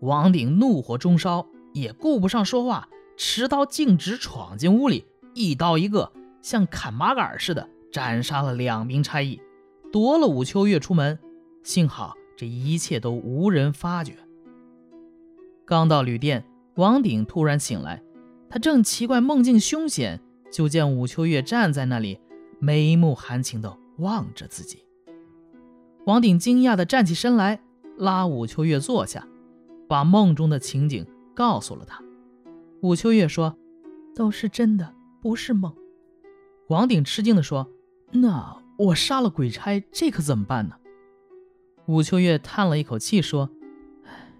王鼎怒火中烧，也顾不上说话，持刀径直闯进屋里，一刀一个，像砍麻杆似的斩杀了两名差役，夺了武秋月出门。幸好这一切都无人发觉。刚到旅店，王鼎突然醒来，他正奇怪梦境凶险，就见武秋月站在那里，眉目含情地望着自己。王鼎惊讶地站起身来，拉武秋月坐下。把梦中的情景告诉了他，武秋月说：“都是真的，不是梦。”王鼎吃惊地说：“那我杀了鬼差，这可怎么办呢？”武秋月叹了一口气说：“唉，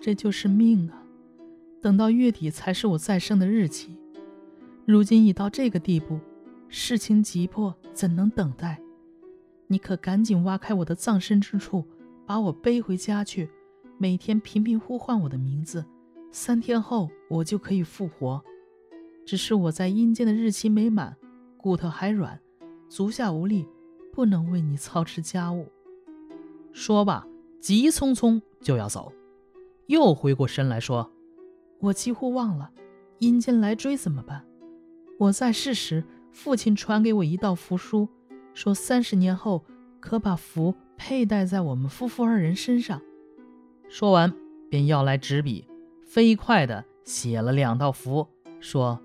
这就是命啊！等到月底才是我再生的日期，如今已到这个地步，事情急迫，怎能等待？你可赶紧挖开我的葬身之处，把我背回家去。”每天频频呼唤我的名字，三天后我就可以复活。只是我在阴间的日期没满，骨头还软，足下无力，不能为你操持家务。说罢，急匆匆就要走，又回过身来说：“我几乎忘了，阴间来追怎么办？我在世时，父亲传给我一道符书，说三十年后可把符佩戴在我们夫妇二人身上。”说完，便要来纸笔，飞快地写了两道符，说：“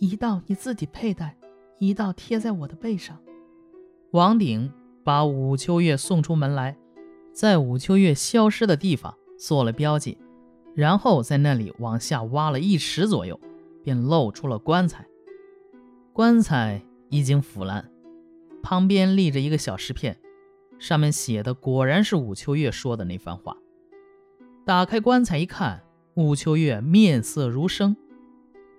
一道你自己佩戴，一道贴在我的背上。”王鼎把武秋月送出门来，在武秋月消失的地方做了标记，然后在那里往下挖了一尺左右，便露出了棺材。棺材已经腐烂，旁边立着一个小石片，上面写的果然是武秋月说的那番话。打开棺材一看，武秋月面色如生。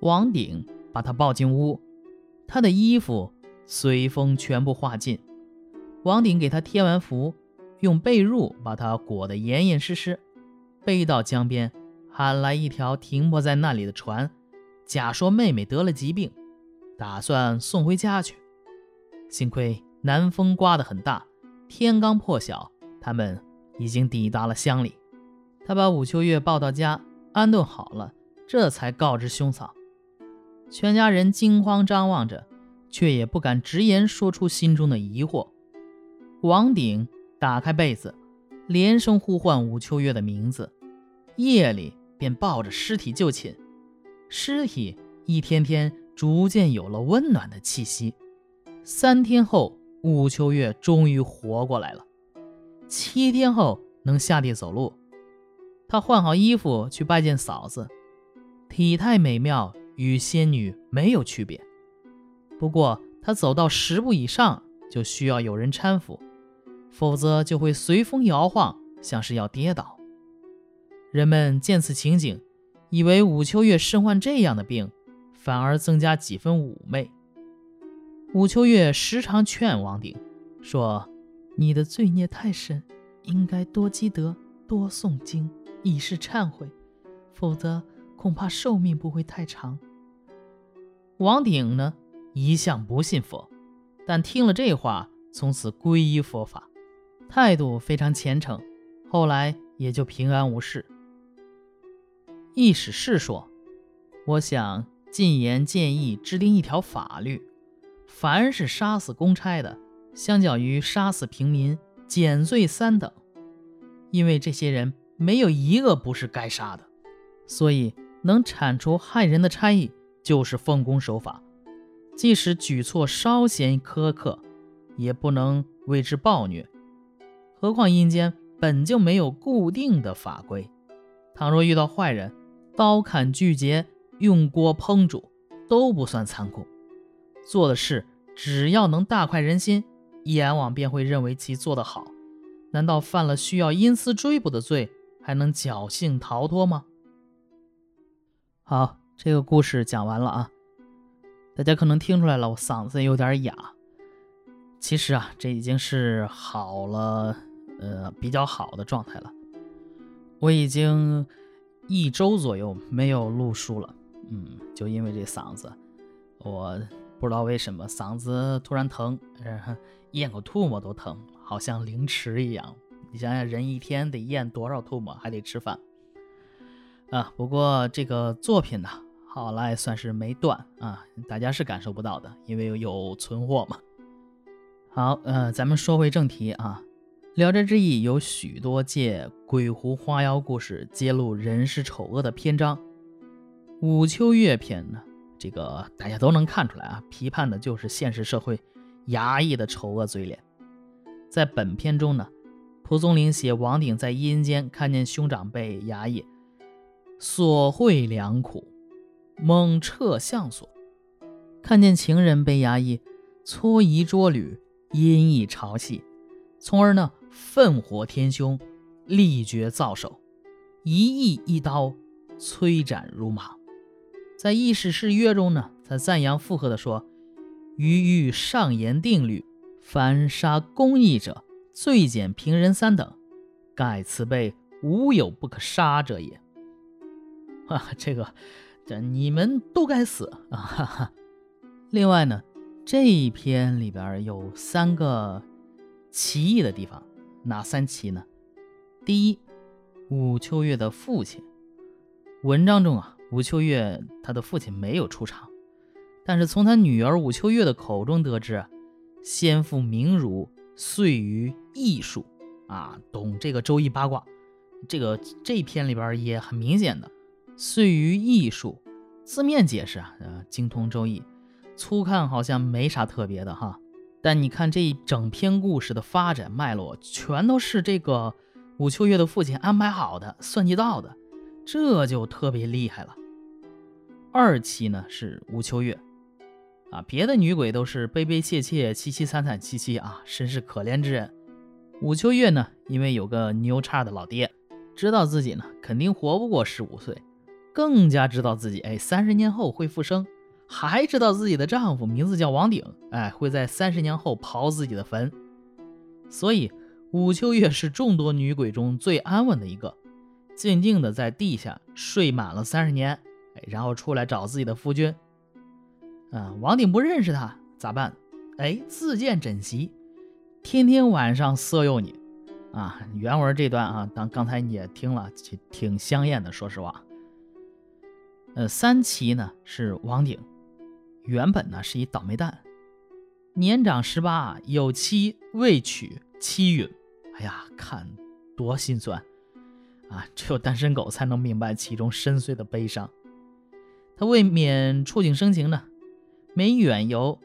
王鼎把他抱进屋，他的衣服随风全部化尽。王鼎给他贴完符，用被褥把他裹得严严实实，背到江边，喊来一条停泊在那里的船，假说妹妹得了疾病，打算送回家去。幸亏南风刮得很大，天刚破晓，他们已经抵达了乡里。他把武秋月抱到家，安顿好了，这才告知兄嫂。全家人惊慌张望着，却也不敢直言说出心中的疑惑。王鼎打开被子，连声呼唤武秋月的名字，夜里便抱着尸体就寝。尸体一天天逐渐有了温暖的气息。三天后，武秋月终于活过来了。七天后，能下地走路。他换好衣服去拜见嫂子，体态美妙，与仙女没有区别。不过他走到十步以上，就需要有人搀扶，否则就会随风摇晃，像是要跌倒。人们见此情景，以为武秋月身患这样的病，反而增加几分妩媚。武秋月时常劝王鼎说：“你的罪孽太深，应该多积德，多诵经。”以示忏悔，否则恐怕寿命不会太长。王鼎呢，一向不信佛，但听了这话，从此皈依佛法，态度非常虔诚，后来也就平安无事。易史是说：“我想进言建议制定一条法律，凡是杀死公差的，相较于杀死平民，减罪三等，因为这些人。”没有一个不是该杀的，所以能铲除害人的差役就是奉公守法，即使举措稍显苛刻，也不能为之暴虐。何况阴间本就没有固定的法规，倘若遇到坏人，刀砍锯截、用锅烹煮都不算残酷。做的事只要能大快人心，阎王便会认为其做得好。难道犯了需要阴司追捕的罪？还能侥幸逃脱吗？好，这个故事讲完了啊。大家可能听出来了，我嗓子有点哑。其实啊，这已经是好了，呃，比较好的状态了。我已经一周左右没有录书了，嗯，就因为这嗓子，我不知道为什么嗓子突然疼，咽口唾沫都疼，好像凌迟一样。你想想，人一天得咽多少唾沫，还得吃饭，啊。不过这个作品呢，好赖算是没断啊，大家是感受不到的，因为有存货嘛。好，呃，咱们说回正题啊，《聊斋志异》有许多借鬼狐花妖故事揭露人世丑恶的篇章，《武秋月篇》呢，这个大家都能看出来啊，批判的就是现实社会衙役的丑恶嘴脸。在本篇中呢。蒲松龄写王鼎在阴间看见兄长被衙役索贿良苦，猛撤相所；看见情人被衙役搓衣捉履，阴翳嘲戏，从而呢愤火天凶，力决造首，一意一刀摧斩如麻。在《异史誓约》中呢，他赞扬附和地说：“余欲上言定律，凡杀公义者。”罪减平人三等，盖此辈无有不可杀者也。啊，这个，这你们都该死啊！哈哈。另外呢，这一篇里边有三个奇异的地方，哪三奇呢？第一，武秋月的父亲。文章中啊，武秋月他的父亲没有出场，但是从他女儿武秋月的口中得知，先父名儒。遂于艺术啊，懂这个周易八卦，这个这篇里边也很明显的。遂于艺术，字面解释啊，呃，精通周易，粗看好像没啥特别的哈。但你看这一整篇故事的发展脉络，全都是这个武秋月的父亲安排好的、算计到的，这就特别厉害了。二期呢是武秋月。啊，别的女鬼都是悲悲切切、凄凄惨惨戚戚啊，甚是可怜之人。武秋月呢，因为有个牛叉的老爹，知道自己呢肯定活不过十五岁，更加知道自己哎三十年后会复生，还知道自己的丈夫名字叫王鼎，哎会在三十年后刨自己的坟。所以武秋月是众多女鬼中最安稳的一个，静静的在地下睡满了三十年，哎，然后出来找自己的夫君。啊，王鼎不认识他咋办？哎，自荐枕席，天天晚上色诱你。啊，原文这段啊，当刚才你也听了，挺挺香艳的。说实话，呃，三奇呢是王鼎，原本呢是一倒霉蛋，年长十八，有妻未娶，妻允。哎呀，看多心酸啊！只有单身狗才能明白其中深邃的悲伤。他为免触景生情呢。没远游，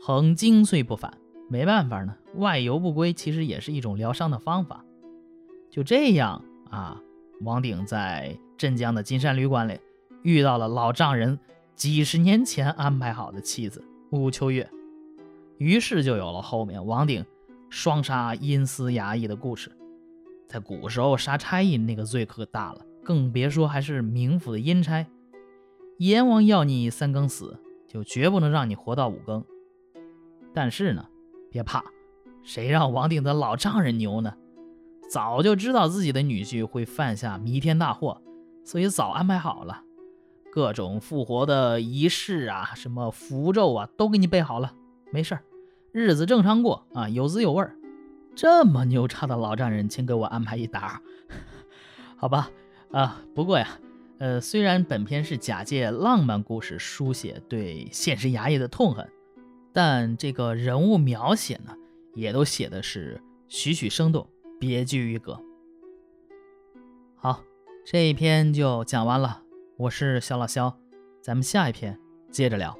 恒精髓不返。没办法呢，外游不归，其实也是一种疗伤的方法。就这样啊，王鼎在镇江的金山旅馆里遇到了老丈人几十年前安排好的妻子吴秋月，于是就有了后面王鼎双杀阴司衙役的故事。在古时候，杀差役那个罪可大了，更别说还是冥府的阴差。阎王要你三更死。就绝不能让你活到五更。但是呢，别怕，谁让王鼎的老丈人牛呢？早就知道自己的女婿会犯下弥天大祸，所以早安排好了，各种复活的仪式啊，什么符咒啊，都给你备好了。没事儿，日子正常过啊，有滋有味儿。这么牛叉的老丈人，请给我安排一打，好吧？啊，不过呀。呃，虽然本片是假借浪漫故事书写对现实衙役的痛恨，但这个人物描写呢，也都写的是栩栩生动，别具一格。好，这一篇就讲完了，我是肖老肖，咱们下一篇接着聊。